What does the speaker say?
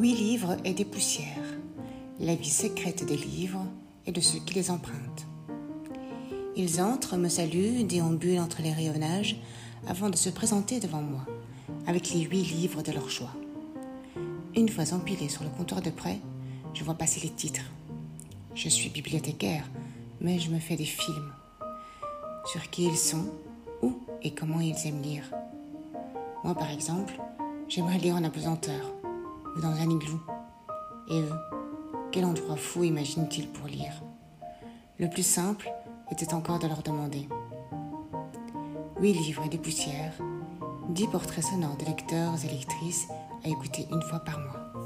Huit livres et des poussières. La vie secrète des livres et de ceux qui les empruntent. Ils entrent, me saluent, déambulent entre les rayonnages avant de se présenter devant moi, avec les huit livres de leur choix. Une fois empilés sur le comptoir de près, je vois passer les titres. Je suis bibliothécaire, mais je me fais des films sur qui ils sont, où et comment ils aiment lire. Moi, par exemple, j'aimerais lire en apesanteur ou dans un igloo. Et eux, quel endroit fou imaginent-ils pour lire? Le plus simple était encore de leur demander. Huit livres et des poussières, dix portraits sonores de lecteurs et lectrices à écouter une fois par mois.